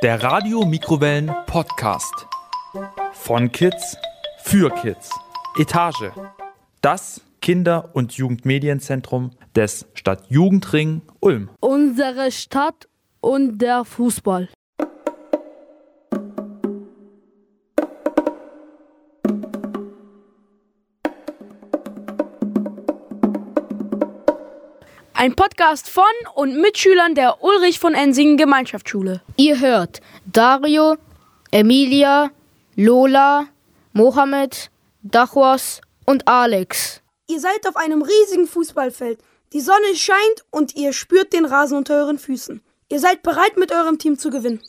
Der Radio Mikrowellen Podcast. Von Kids für Kids. Etage. Das Kinder- und Jugendmedienzentrum des Stadtjugendring Ulm. Unsere Stadt und der Fußball. Ein Podcast von und mit Schülern der Ulrich von Ensingen Gemeinschaftsschule. Ihr hört Dario, Emilia, Lola, Mohammed, Dachwas und Alex. Ihr seid auf einem riesigen Fußballfeld. Die Sonne scheint und ihr spürt den Rasen unter euren Füßen. Ihr seid bereit, mit eurem Team zu gewinnen.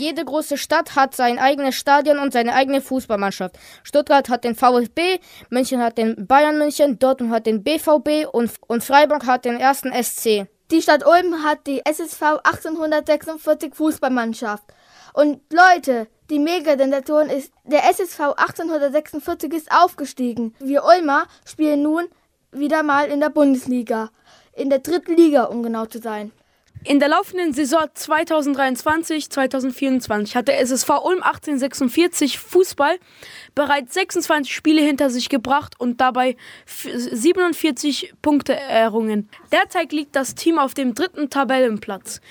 Jede große Stadt hat sein eigenes Stadion und seine eigene Fußballmannschaft. Stuttgart hat den VfB, München hat den Bayern München, Dortmund hat den BVB und, und Freiburg hat den ersten SC. Die Stadt Ulm hat die SSV 1846 Fußballmannschaft. Und Leute, die Mega-Sensation ist, der SSV 1846 ist aufgestiegen. Wir Ulmer spielen nun wieder mal in der Bundesliga. In der dritten Liga, um genau zu sein. In der laufenden Saison 2023-2024 hat der SSV Ulm 1846 Fußball bereits 26 Spiele hinter sich gebracht und dabei 47 Punkte errungen. Derzeit liegt das Team auf dem dritten Tabellenplatz.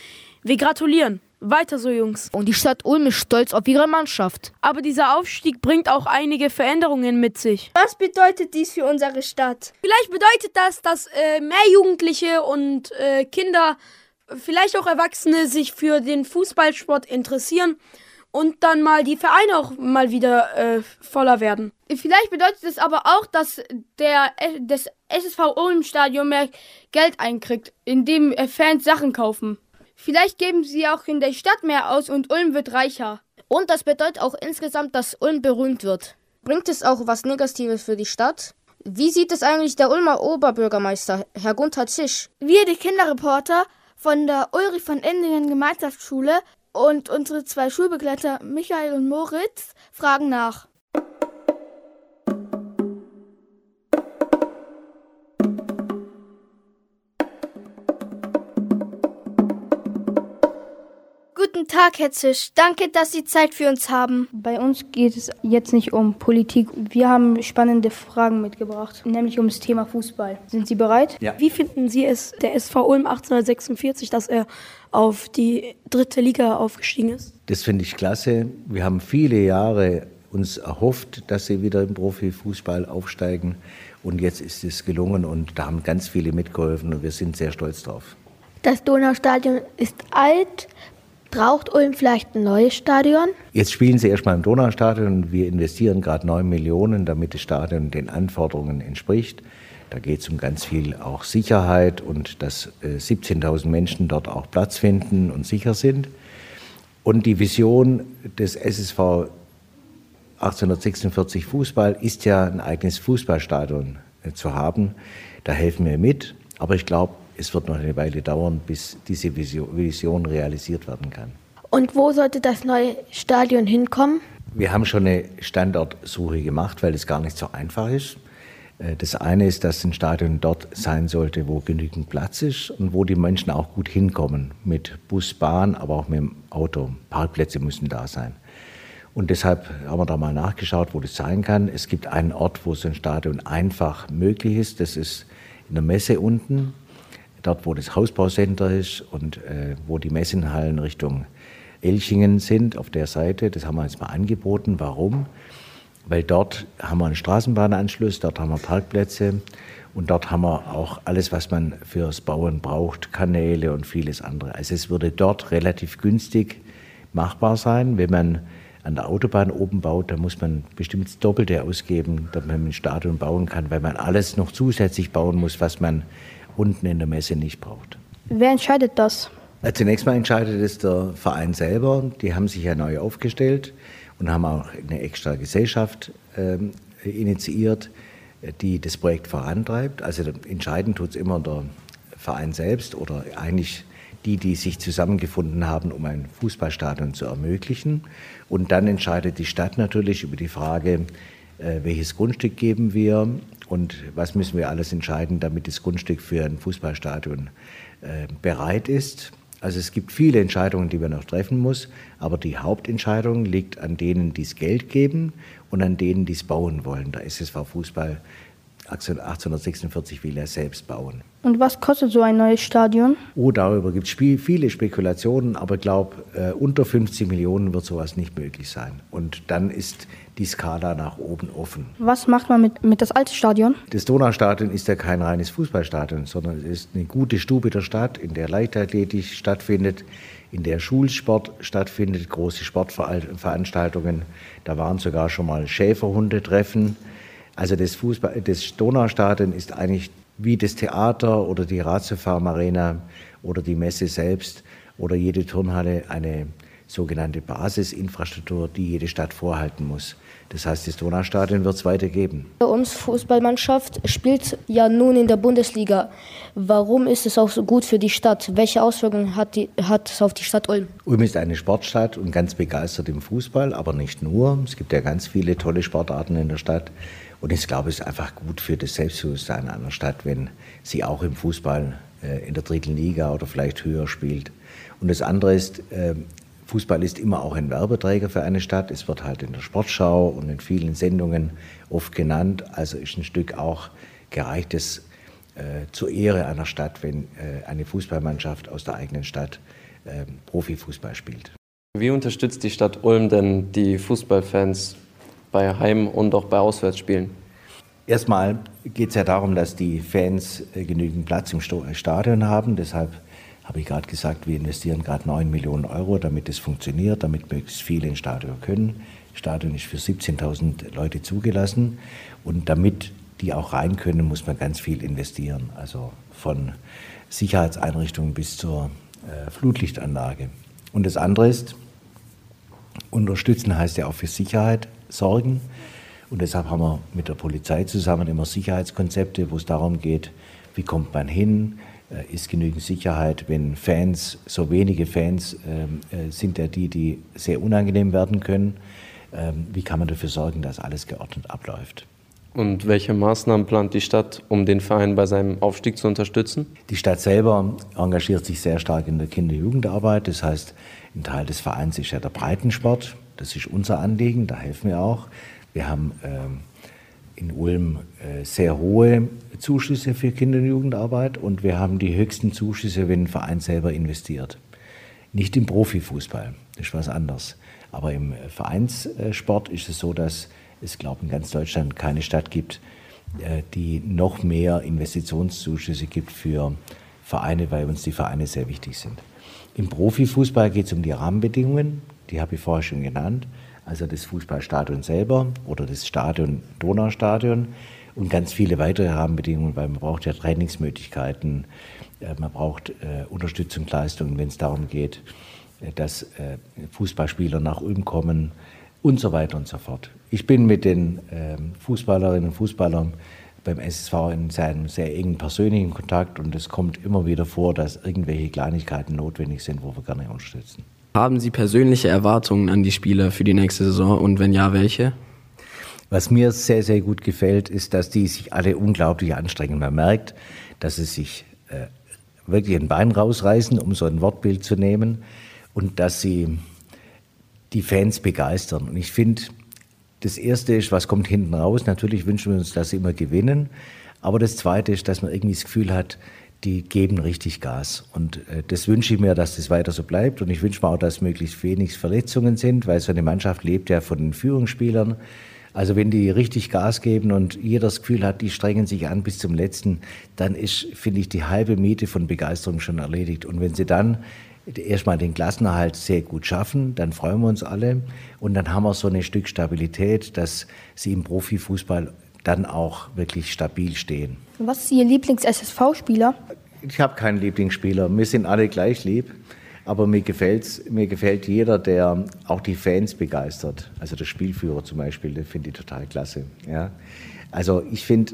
Wir gratulieren. Weiter so, Jungs. Und die Stadt Ulm ist stolz auf ihre Mannschaft. Aber dieser Aufstieg bringt auch einige Veränderungen mit sich. Was bedeutet dies für unsere Stadt? Vielleicht bedeutet das, dass äh, mehr Jugendliche und äh, Kinder vielleicht auch Erwachsene sich für den Fußballsport interessieren und dann mal die Vereine auch mal wieder äh, voller werden. Vielleicht bedeutet es aber auch, dass der das SSV Ulm Stadion mehr Geld einkriegt, indem Fans Sachen kaufen. Vielleicht geben sie auch in der Stadt mehr aus und Ulm wird reicher. Und das bedeutet auch insgesamt, dass Ulm berühmt wird. Bringt es auch was Negatives für die Stadt? Wie sieht es eigentlich der Ulmer Oberbürgermeister, Herr Gunther Zisch? Wir, die Kinderreporter, von der Ulrich von Endingen Gemeinschaftsschule und unsere zwei Schulbegleiter Michael und Moritz fragen nach. Guten Tag, Herr Zisch. Danke, dass Sie Zeit für uns haben. Bei uns geht es jetzt nicht um Politik. Wir haben spannende Fragen mitgebracht, nämlich um das Thema Fußball. Sind Sie bereit? Ja. Wie finden Sie es, der SV Ulm 1846, dass er auf die dritte Liga aufgestiegen ist? Das finde ich klasse. Wir haben viele Jahre uns erhofft, dass sie wieder im Profifußball aufsteigen. Und jetzt ist es gelungen und da haben ganz viele mitgeholfen und wir sind sehr stolz drauf. Das Donaustadion ist alt. Braucht Ulm vielleicht ein neues Stadion? Jetzt spielen sie erstmal im Donaustadion wir investieren gerade 9 Millionen, damit das Stadion den Anforderungen entspricht. Da geht es um ganz viel auch Sicherheit und dass äh, 17.000 Menschen dort auch Platz finden und sicher sind. Und die Vision des SSV 1846 Fußball ist ja ein eigenes Fußballstadion äh, zu haben. Da helfen wir mit. Aber ich glaube, es wird noch eine Weile dauern, bis diese Vision realisiert werden kann. Und wo sollte das neue Stadion hinkommen? Wir haben schon eine Standortsuche gemacht, weil es gar nicht so einfach ist. Das eine ist, dass ein Stadion dort sein sollte, wo genügend Platz ist und wo die Menschen auch gut hinkommen. Mit Bus, Bahn, aber auch mit dem Auto. Parkplätze müssen da sein. Und deshalb haben wir da mal nachgeschaut, wo das sein kann. Es gibt einen Ort, wo so ein Stadion einfach möglich ist. Das ist in der Messe unten dort wo das Hausbaucenter ist und äh, wo die Messenhallen Richtung Elchingen sind, auf der Seite. Das haben wir jetzt mal angeboten. Warum? Weil dort haben wir einen Straßenbahnanschluss, dort haben wir Parkplätze und dort haben wir auch alles, was man fürs Bauen braucht, Kanäle und vieles andere. Also es würde dort relativ günstig machbar sein. Wenn man an der Autobahn oben baut, dann muss man bestimmt das Doppelte ausgeben, damit man ein Stadion bauen kann, weil man alles noch zusätzlich bauen muss, was man unten in der Messe nicht braucht. Wer entscheidet das? Zunächst mal entscheidet es der Verein selber. Die haben sich ja neu aufgestellt und haben auch eine extra Gesellschaft äh, initiiert, die das Projekt vorantreibt. Also entscheiden tut es immer der Verein selbst oder eigentlich die, die sich zusammengefunden haben, um ein Fußballstadion zu ermöglichen. Und dann entscheidet die Stadt natürlich über die Frage, welches Grundstück geben wir und was müssen wir alles entscheiden, damit das Grundstück für ein Fußballstadion äh, bereit ist. Also es gibt viele Entscheidungen, die man noch treffen muss, aber die Hauptentscheidung liegt an denen, die es Geld geben und an denen, die es bauen wollen. Der SSV Fußball 1846 will er selbst bauen. Und was kostet so ein neues Stadion? Oh, darüber gibt es viele Spekulationen, aber ich glaube, äh, unter 50 Millionen wird sowas nicht möglich sein. Und dann ist die Skala nach oben offen. Was macht man mit, mit das alte Stadion? Das Donaustadion ist ja kein reines Fußballstadion, sondern es ist eine gute Stube der Stadt, in der Leichtathletik stattfindet, in der Schulsport stattfindet, große Sportveranstaltungen. Da waren sogar schon mal Schäferhundetreffen. Also das, Fußball, das Donaustadion ist eigentlich wie das Theater oder die Ratiofarm Arena oder die Messe selbst oder jede Turnhalle eine sogenannte Basisinfrastruktur, die jede Stadt vorhalten muss. Das heißt, das Donaustadion wird es weitergeben. Unsere Fußballmannschaft spielt ja nun in der Bundesliga. Warum ist es auch so gut für die Stadt? Welche Auswirkungen hat, die, hat es auf die Stadt Ulm? Ulm ist eine Sportstadt und ganz begeistert im Fußball, aber nicht nur. Es gibt ja ganz viele tolle Sportarten in der Stadt. Und ich glaube, es ist einfach gut für das Selbstbewusstsein einer Stadt, wenn sie auch im Fußball äh, in der dritten Liga oder vielleicht höher spielt. Und das andere ist, äh, Fußball ist immer auch ein Werbeträger für eine Stadt. Es wird halt in der Sportschau und in vielen Sendungen oft genannt. Also ist ein Stück auch gereichtes äh, zur Ehre einer Stadt, wenn äh, eine Fußballmannschaft aus der eigenen Stadt äh, Profifußball spielt. Wie unterstützt die Stadt Ulm denn die Fußballfans bei Heim- und auch bei Auswärtsspielen? Erstmal geht es ja darum, dass die Fans äh, genügend Platz im Stadion haben. Deshalb habe ich gerade gesagt, wir investieren gerade 9 Millionen Euro, damit es funktioniert, damit möglichst viele ins Stadion können. Das Stadion ist für 17.000 Leute zugelassen und damit die auch rein können, muss man ganz viel investieren. Also von Sicherheitseinrichtungen bis zur äh, Flutlichtanlage. Und das andere ist, unterstützen heißt ja auch für Sicherheit sorgen. Und deshalb haben wir mit der Polizei zusammen immer Sicherheitskonzepte, wo es darum geht, wie kommt man hin, ist genügend Sicherheit, wenn Fans, so wenige Fans ähm, äh, sind ja die, die sehr unangenehm werden können. Ähm, wie kann man dafür sorgen, dass alles geordnet abläuft? Und welche Maßnahmen plant die Stadt, um den Verein bei seinem Aufstieg zu unterstützen? Die Stadt selber engagiert sich sehr stark in der Kinder- und Jugendarbeit. Das heißt, ein Teil des Vereins ist ja der Breitensport. Das ist unser Anliegen, da helfen wir auch. Wir haben ähm, in Ulm äh, sehr hohe Zuschüsse für Kinder- und Jugendarbeit und wir haben die höchsten Zuschüsse, wenn ein Verein selber investiert. Nicht im Profifußball, das ist was anderes. Aber im Vereinssport ist es so, dass es, glaube ich, in ganz Deutschland keine Stadt gibt, äh, die noch mehr Investitionszuschüsse gibt für Vereine, weil uns die Vereine sehr wichtig sind. Im Profifußball geht es um die Rahmenbedingungen, die habe ich vorher schon genannt also das Fußballstadion selber oder das Stadion Donaustadion und ganz viele weitere Rahmenbedingungen, weil man braucht ja Trainingsmöglichkeiten, äh, man braucht äh, Unterstützungsleistungen, wenn es darum geht, äh, dass Fußballspieler nach Ulm kommen und so weiter und so fort. Ich bin mit den ähm, Fußballerinnen und Fußballern beim SSV in seinem sehr engen persönlichen Kontakt und es kommt immer wieder vor, dass irgendwelche Kleinigkeiten notwendig sind, wo wir gerne unterstützen. Haben Sie persönliche Erwartungen an die Spieler für die nächste Saison und wenn ja, welche? Was mir sehr, sehr gut gefällt, ist, dass die sich alle unglaublich anstrengen. Man merkt, dass sie sich äh, wirklich ein Bein rausreißen, um so ein Wortbild zu nehmen, und dass sie die Fans begeistern. Und ich finde, das Erste ist, was kommt hinten raus? Natürlich wünschen wir uns, dass sie immer gewinnen. Aber das Zweite ist, dass man irgendwie das Gefühl hat, die geben richtig Gas. Und äh, das wünsche ich mir, dass das weiter so bleibt. Und ich wünsche mir auch, dass möglichst wenig Verletzungen sind, weil so eine Mannschaft lebt ja von den Führungsspielern. Also wenn die richtig Gas geben und jeder das Gefühl hat, die strengen sich an bis zum letzten, dann ist, finde ich, die halbe Miete von Begeisterung schon erledigt. Und wenn sie dann erstmal den Klassenerhalt sehr gut schaffen, dann freuen wir uns alle. Und dann haben wir so ein Stück Stabilität, dass sie im Profifußball dann auch wirklich stabil stehen. Was ist Ihr Lieblings-SSV-Spieler? Ich habe keinen Lieblingsspieler. Wir sind alle gleich lieb. Aber mir, gefällt's, mir gefällt jeder, der auch die Fans begeistert. Also der Spielführer zum Beispiel, den finde ich total klasse. Ja? Also ich finde,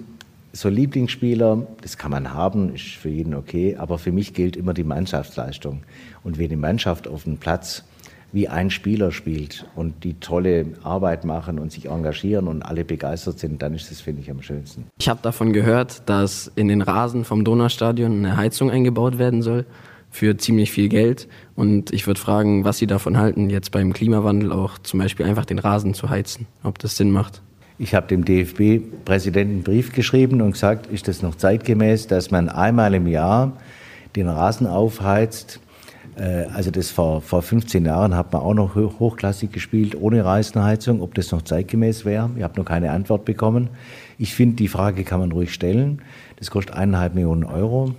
so Lieblingsspieler, das kann man haben, ist für jeden okay, aber für mich gilt immer die Mannschaftsleistung. Und wenn die Mannschaft auf dem Platz wie ein Spieler spielt und die tolle Arbeit machen und sich engagieren und alle begeistert sind, dann ist das, finde ich, am schönsten. Ich habe davon gehört, dass in den Rasen vom Donaustadion eine Heizung eingebaut werden soll für ziemlich viel Geld. Und ich würde fragen, was Sie davon halten, jetzt beim Klimawandel auch zum Beispiel einfach den Rasen zu heizen, ob das Sinn macht. Ich habe dem DFB-Präsidenten einen Brief geschrieben und gesagt, ist das noch zeitgemäß, dass man einmal im Jahr den Rasen aufheizt also das vor, vor 15 Jahren hat man auch noch hochklassig gespielt, ohre Reisenheizung, ob das noch zeitgemäß wäre. Ich habe noch keine Antwort bekommen. Ich finde, die Frage kann man ruhig stellen. Das kostet eineinhalb Millionen Euro.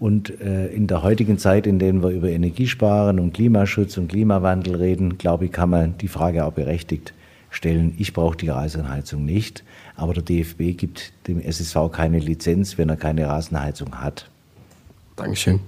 Und äh, in der heutigen Zeit, in der wir über Energiesparen und Klimaschutz und Klimawandel reden, glaube ich, kann man die Frage auch berechtigt stellen. Ich brauche die Rasenheizung nicht, aber der DFB gibt dem SSV keine Lizenz, wenn er keine Rasenheizung hat. Dankeschön.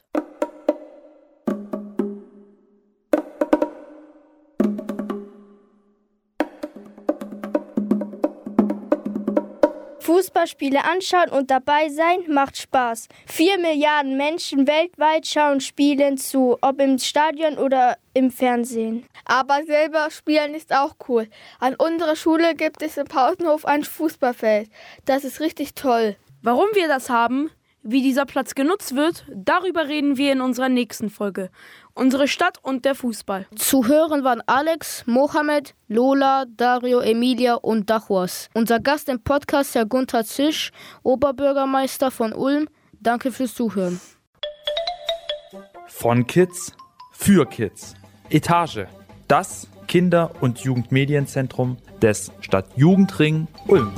Fußballspiele anschauen und dabei sein macht Spaß. Vier Milliarden Menschen weltweit schauen Spielen zu, ob im Stadion oder im Fernsehen. Aber selber spielen ist auch cool. An unserer Schule gibt es im Pausenhof ein Fußballfeld. Das ist richtig toll. Warum wir das haben, wie dieser Platz genutzt wird, darüber reden wir in unserer nächsten Folge. Unsere Stadt und der Fußball. Zu hören waren Alex, Mohamed, Lola, Dario, Emilia und Dachwas. Unser Gast im Podcast, Herr Gunther Zisch, Oberbürgermeister von Ulm. Danke fürs Zuhören. Von Kids für Kids. Etage. Das Kinder- und Jugendmedienzentrum des Stadtjugendring Ulm.